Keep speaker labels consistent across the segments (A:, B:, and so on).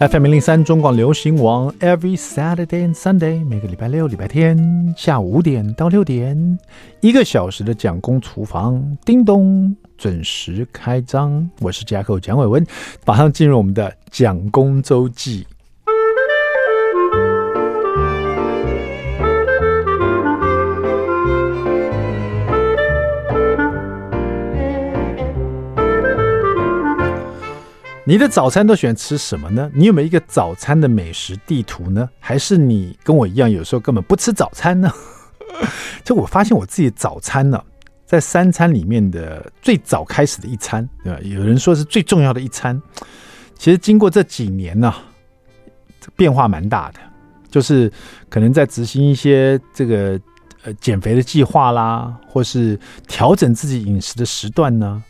A: FM 零零三中广流行王，Every Saturday and Sunday，每个礼拜六、礼拜天下午五点到六点，一个小时的蒋公厨房，叮咚，准时开张。我是加寇蒋伟文，马上进入我们的蒋公周记。你的早餐都喜欢吃什么呢？你有没有一个早餐的美食地图呢？还是你跟我一样，有时候根本不吃早餐呢？就我发现我自己早餐呢，在三餐里面的最早开始的一餐，对吧？有人说是最重要的一餐。其实经过这几年呢，变化蛮大的，就是可能在执行一些这个呃减肥的计划啦，或是调整自己饮食的时段呢，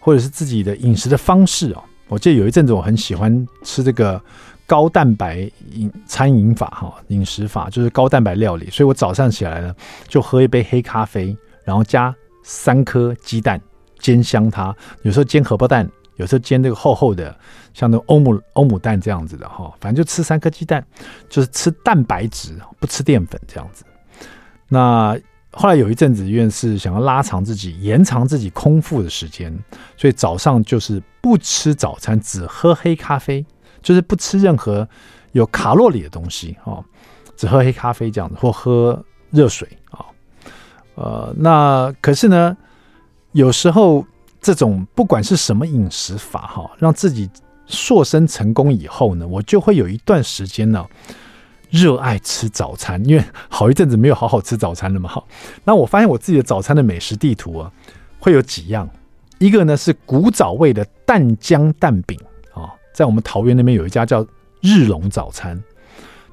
A: 或者是自己的饮食的方式哦。我记得有一阵子我很喜欢吃这个高蛋白饮餐饮法哈，饮食法就是高蛋白料理，所以我早上起来呢就喝一杯黑咖啡，然后加三颗鸡蛋煎香它，有时候煎荷包蛋，有时候煎这个厚厚的像那欧姆欧姆蛋这样子的哈，反正就吃三颗鸡蛋，就是吃蛋白质，不吃淀粉这样子。那后来有一阵子，因为是想要拉长自己、延长自己空腹的时间，所以早上就是不吃早餐，只喝黑咖啡，就是不吃任何有卡路里的东西啊，只喝黑咖啡这样子，或喝热水啊。呃，那可是呢，有时候这种不管是什么饮食法哈，让自己瘦身成功以后呢，我就会有一段时间呢。热爱吃早餐，因为好一阵子没有好好吃早餐了嘛。好，那我发现我自己的早餐的美食地图啊，会有几样。一个呢是古早味的蛋浆蛋饼啊，在我们桃园那边有一家叫日隆早餐。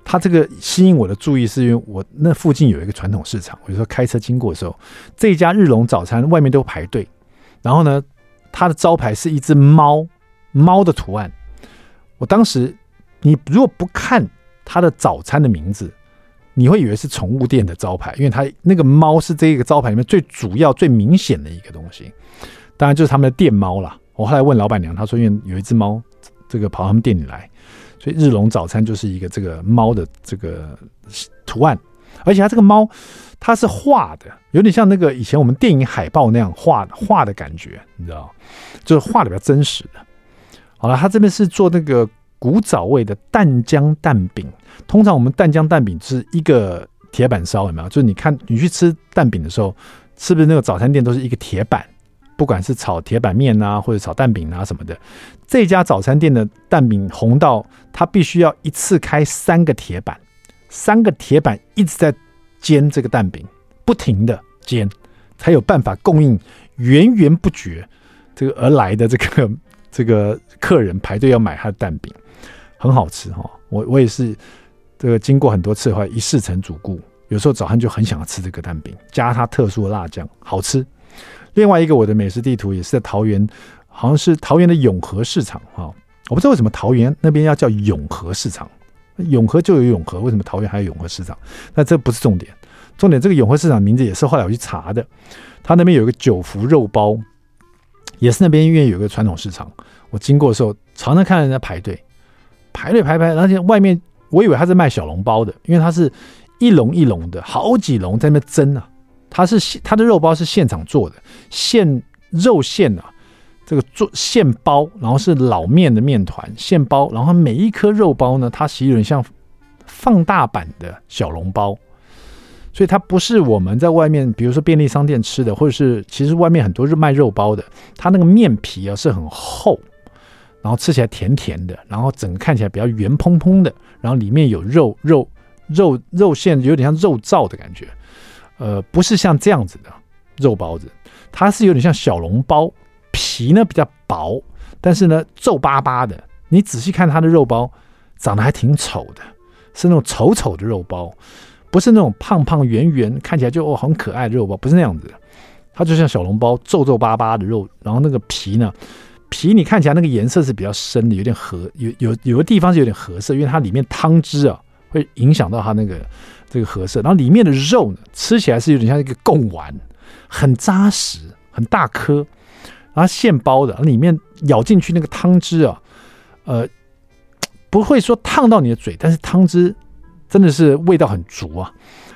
A: 它这个吸引我的注意，是因为我那附近有一个传统市场，我就说开车经过的时候，这家日隆早餐外面都排队。然后呢，它的招牌是一只猫，猫的图案。我当时，你如果不看。它的早餐的名字，你会以为是宠物店的招牌，因为它那个猫是这个招牌里面最主要、最明显的一个东西。当然就是他们的店猫啦。我后来问老板娘，她说因为有一只猫，这个跑到他们店里来，所以日隆早餐就是一个这个猫的这个图案。而且它这个猫，它是画的，有点像那个以前我们电影海报那样画画的感觉，你知道，就是画的比较真实的。好了，它这边是做那个。古早味的蛋浆蛋饼，通常我们蛋浆蛋饼是一个铁板烧，有没有？就是你看你去吃蛋饼的时候，是不是那个早餐店都是一个铁板？不管是炒铁板面啊，或者炒蛋饼啊什么的，这家早餐店的蛋饼红到它必须要一次开三个铁板，三个铁板一直在煎这个蛋饼，不停的煎，才有办法供应源源不绝这个而来的这个这个客人排队要买他的蛋饼。很好吃哈，我我也是这个经过很多次的话，一试成主顾，有时候早上就很想要吃这个蛋饼，加它特殊的辣酱，好吃。另外一个我的美食地图也是在桃园，好像是桃园的永和市场哈，我不知道为什么桃园那边要叫永和市场，永和就有永和，为什么桃园还有永和市场？那这不是重点，重点这个永和市场名字也是后来我去查的，他那边有一个九福肉包，也是那边因为有个传统市场，我经过的时候常常看人家排队。排队排排，而且外面我以为他是卖小笼包的，因为它是一笼一笼的，好几笼在那蒸啊。它是它的肉包是现场做的，现肉馅啊，这个做现包，然后是老面的面团现包，然后每一颗肉包呢，它其实有点像放大版的小笼包，所以它不是我们在外面，比如说便利商店吃的，或者是其实外面很多是卖肉包的，它那个面皮啊是很厚。然后吃起来甜甜的，然后整个看起来比较圆蓬蓬的，然后里面有肉肉肉肉馅，有点像肉燥的感觉，呃，不是像这样子的肉包子，它是有点像小笼包，皮呢比较薄，但是呢皱巴巴的。你仔细看它的肉包，长得还挺丑的，是那种丑丑的肉包，不是那种胖胖圆圆看起来就哦很可爱的肉包，不是那样子的，它就像小笼包皱皱巴巴的肉，然后那个皮呢。皮你看起来那个颜色是比较深的，有点褐，有有有的地方是有点褐色，因为它里面汤汁啊会影响到它那个这个褐色。然后里面的肉呢，吃起来是有点像一个贡丸，很扎实，很大颗，然后现包的，里面咬进去那个汤汁啊，呃，不会说烫到你的嘴，但是汤汁真的是味道很足啊，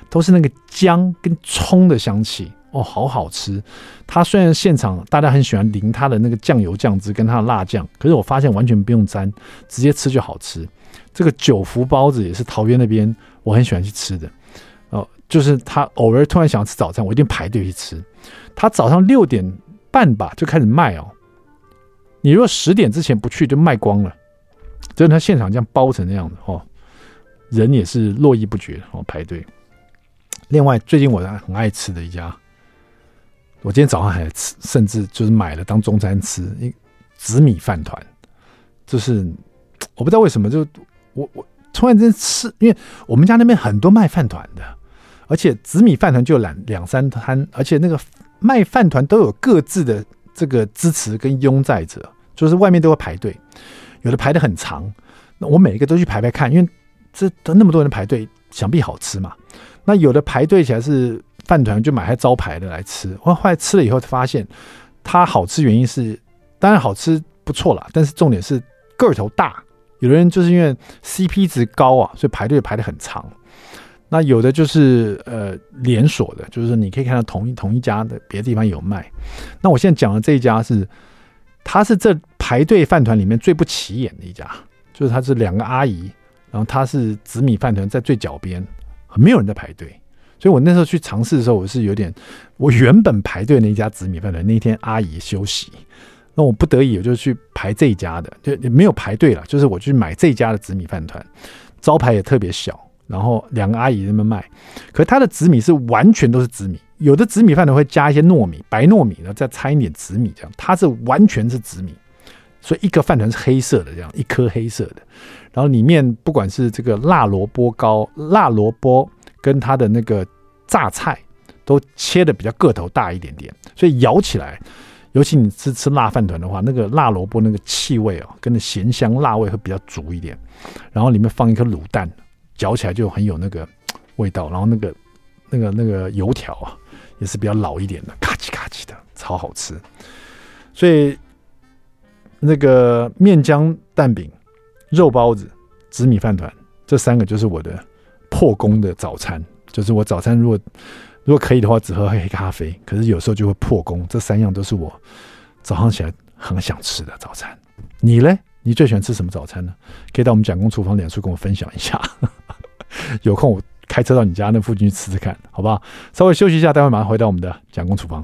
A: 都是那个姜跟葱的香气哦，好好吃。它虽然现场大家很喜欢淋它的那个酱油酱汁跟它的辣酱，可是我发现完全不用沾，直接吃就好吃。这个九福包子也是桃园那边我很喜欢去吃的哦，就是他偶尔突然想要吃早餐，我一定排队去吃。他早上六点半吧就开始卖哦，你如果十点之前不去就卖光了。就是他现场这样包成那样的哦，人也是络绎不绝哦排队。另外，最近我很爱吃的一家，我今天早上还吃，甚至就是买了当中餐吃，一紫米饭团，就是我不知道为什么，就我我突然间吃，因为我们家那边很多卖饭团的，而且紫米饭团就两两三摊，而且那个卖饭团都有各自的这个支持跟拥戴者，就是外面都会排队。有的排的很长，那我每一个都去排排看，因为这那么多人排队，想必好吃嘛。那有的排队起来是饭团，就买他招牌的来吃。我后来吃了以后发现，它好吃原因是当然好吃不错啦，但是重点是个头大。有的人就是因为 CP 值高啊，所以排队排得很长。那有的就是呃连锁的，就是你可以看到同一同一家的别的地方有卖。那我现在讲的这一家是。他是这排队饭团里面最不起眼的一家，就是他是两个阿姨，然后他是紫米饭团在最脚边，没有人在排队，所以我那时候去尝试的时候，我是有点，我原本排队那一家紫米饭团那一天阿姨休息，那我不得已我就去排这一家的，就也没有排队了，就是我去买这家的紫米饭团，招牌也特别小，然后两个阿姨在那边卖，可是他的紫米是完全都是紫米。有的紫米饭团会加一些糯米，白糯米，然后再掺一点紫米，这样。它是完全是紫米，所以一个饭团是黑色的，这样一颗黑色的，然后里面不管是这个辣萝卜糕、辣萝卜跟它的那个榨菜，都切的比较个头大一点点，所以咬起来，尤其你吃吃辣饭团的话，那个辣萝卜那个气味哦，跟那咸香辣味会比较足一点，然后里面放一颗卤蛋，嚼起来就很有那个味道，然后那个那个那个油条啊。也是比较老一点的，咔叽咔叽的，超好吃。所以那个面浆蛋饼、肉包子、紫米饭团，这三个就是我的破功的早餐。就是我早餐如果如果可以的话，只喝黑咖啡，可是有时候就会破功。这三样都是我早上起来很想吃的早餐。你嘞？你最喜欢吃什么早餐呢？可以到我们蒋公厨房脸书跟我分享一下。有空我。开车到你家那附近去吃吃看，好不好？稍微休息一下，待会马上回到我们的蒋公厨房。